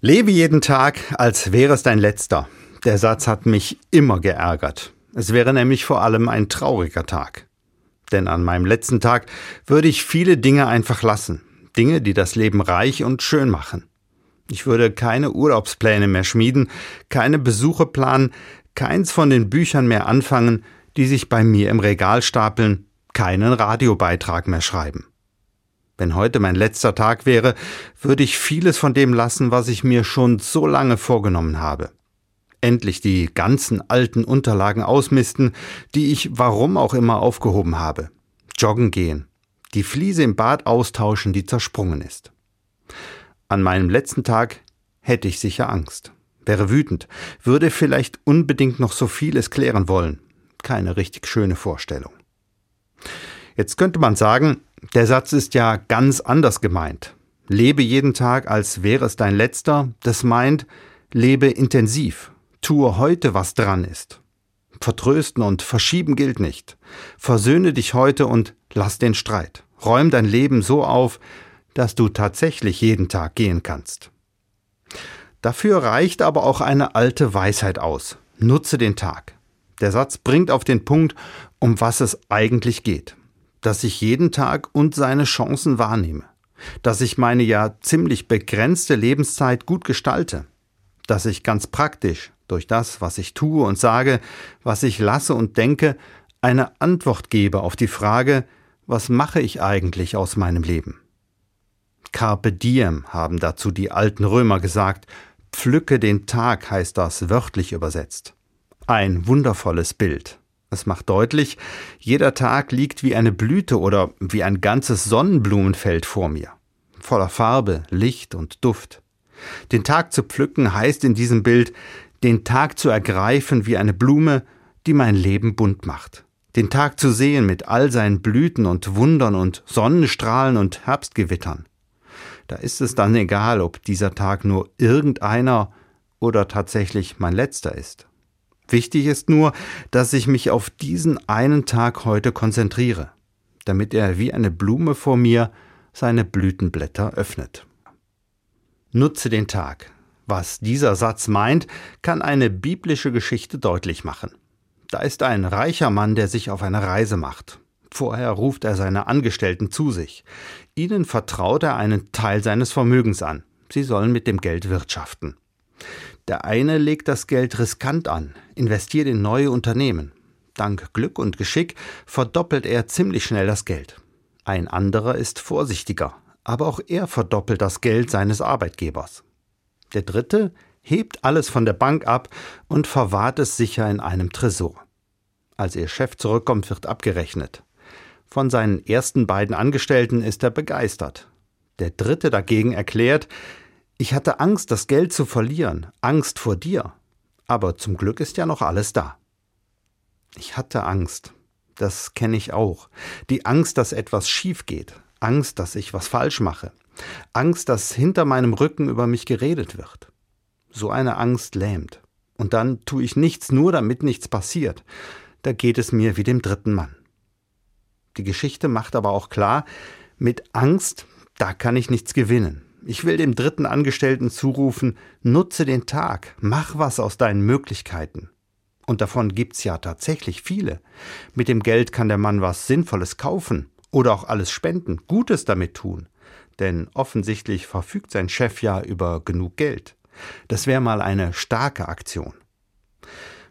Lebe jeden Tag, als wäre es dein letzter. Der Satz hat mich immer geärgert. Es wäre nämlich vor allem ein trauriger Tag. Denn an meinem letzten Tag würde ich viele Dinge einfach lassen. Dinge, die das Leben reich und schön machen. Ich würde keine Urlaubspläne mehr schmieden, keine Besuche planen, keins von den Büchern mehr anfangen, die sich bei mir im Regal stapeln, keinen Radiobeitrag mehr schreiben. Wenn heute mein letzter Tag wäre, würde ich vieles von dem lassen, was ich mir schon so lange vorgenommen habe. Endlich die ganzen alten Unterlagen ausmisten, die ich warum auch immer aufgehoben habe. Joggen gehen. Die Fliese im Bad austauschen, die zersprungen ist. An meinem letzten Tag hätte ich sicher Angst, wäre wütend, würde vielleicht unbedingt noch so vieles klären wollen. Keine richtig schöne Vorstellung. Jetzt könnte man sagen, der Satz ist ja ganz anders gemeint. Lebe jeden Tag, als wäre es dein letzter. Das meint, lebe intensiv. Tue heute, was dran ist. Vertrösten und verschieben gilt nicht. Versöhne dich heute und lass den Streit. Räum dein Leben so auf, dass du tatsächlich jeden Tag gehen kannst. Dafür reicht aber auch eine alte Weisheit aus. Nutze den Tag. Der Satz bringt auf den Punkt, um was es eigentlich geht dass ich jeden Tag und seine Chancen wahrnehme, dass ich meine ja ziemlich begrenzte Lebenszeit gut gestalte, dass ich ganz praktisch durch das, was ich tue und sage, was ich lasse und denke, eine Antwort gebe auf die Frage, was mache ich eigentlich aus meinem Leben? Carpe diem haben dazu die alten Römer gesagt, pflücke den Tag heißt das wörtlich übersetzt. Ein wundervolles Bild. Es macht deutlich, jeder Tag liegt wie eine Blüte oder wie ein ganzes Sonnenblumenfeld vor mir, voller Farbe, Licht und Duft. Den Tag zu pflücken heißt in diesem Bild, den Tag zu ergreifen wie eine Blume, die mein Leben bunt macht. Den Tag zu sehen mit all seinen Blüten und Wundern und Sonnenstrahlen und Herbstgewittern. Da ist es dann egal, ob dieser Tag nur irgendeiner oder tatsächlich mein letzter ist. Wichtig ist nur, dass ich mich auf diesen einen Tag heute konzentriere, damit er wie eine Blume vor mir seine Blütenblätter öffnet. Nutze den Tag. Was dieser Satz meint, kann eine biblische Geschichte deutlich machen. Da ist ein reicher Mann, der sich auf eine Reise macht. Vorher ruft er seine Angestellten zu sich. Ihnen vertraut er einen Teil seines Vermögens an. Sie sollen mit dem Geld wirtschaften. Der eine legt das Geld riskant an, investiert in neue Unternehmen. Dank Glück und Geschick verdoppelt er ziemlich schnell das Geld. Ein anderer ist vorsichtiger, aber auch er verdoppelt das Geld seines Arbeitgebers. Der dritte hebt alles von der Bank ab und verwahrt es sicher in einem Tresor. Als ihr Chef zurückkommt, wird abgerechnet. Von seinen ersten beiden Angestellten ist er begeistert. Der dritte dagegen erklärt, ich hatte Angst, das Geld zu verlieren, Angst vor dir. Aber zum Glück ist ja noch alles da. Ich hatte Angst. Das kenne ich auch. Die Angst, dass etwas schief geht. Angst, dass ich was falsch mache. Angst, dass hinter meinem Rücken über mich geredet wird. So eine Angst lähmt. Und dann tue ich nichts nur, damit nichts passiert. Da geht es mir wie dem dritten Mann. Die Geschichte macht aber auch klar, mit Angst, da kann ich nichts gewinnen. Ich will dem dritten Angestellten zurufen, nutze den Tag, mach was aus deinen Möglichkeiten. Und davon gibt's ja tatsächlich viele. Mit dem Geld kann der Mann was Sinnvolles kaufen oder auch alles spenden, Gutes damit tun. Denn offensichtlich verfügt sein Chef ja über genug Geld. Das wäre mal eine starke Aktion.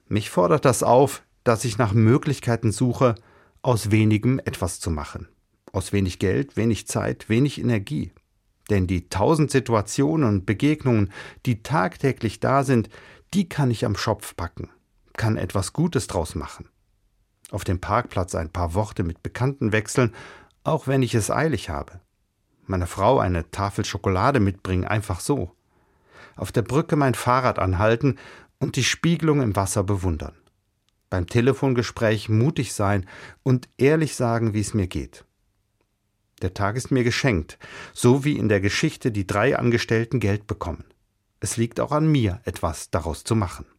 Mich fordert das auf, dass ich nach Möglichkeiten suche, aus wenigem etwas zu machen. Aus wenig Geld, wenig Zeit, wenig Energie. Denn die tausend Situationen und Begegnungen, die tagtäglich da sind, die kann ich am Schopf packen, kann etwas Gutes draus machen. Auf dem Parkplatz ein paar Worte mit Bekannten wechseln, auch wenn ich es eilig habe. Meiner Frau eine Tafel Schokolade mitbringen, einfach so. Auf der Brücke mein Fahrrad anhalten und die Spiegelung im Wasser bewundern. Beim Telefongespräch mutig sein und ehrlich sagen, wie es mir geht. Der Tag ist mir geschenkt, so wie in der Geschichte die drei Angestellten Geld bekommen. Es liegt auch an mir, etwas daraus zu machen.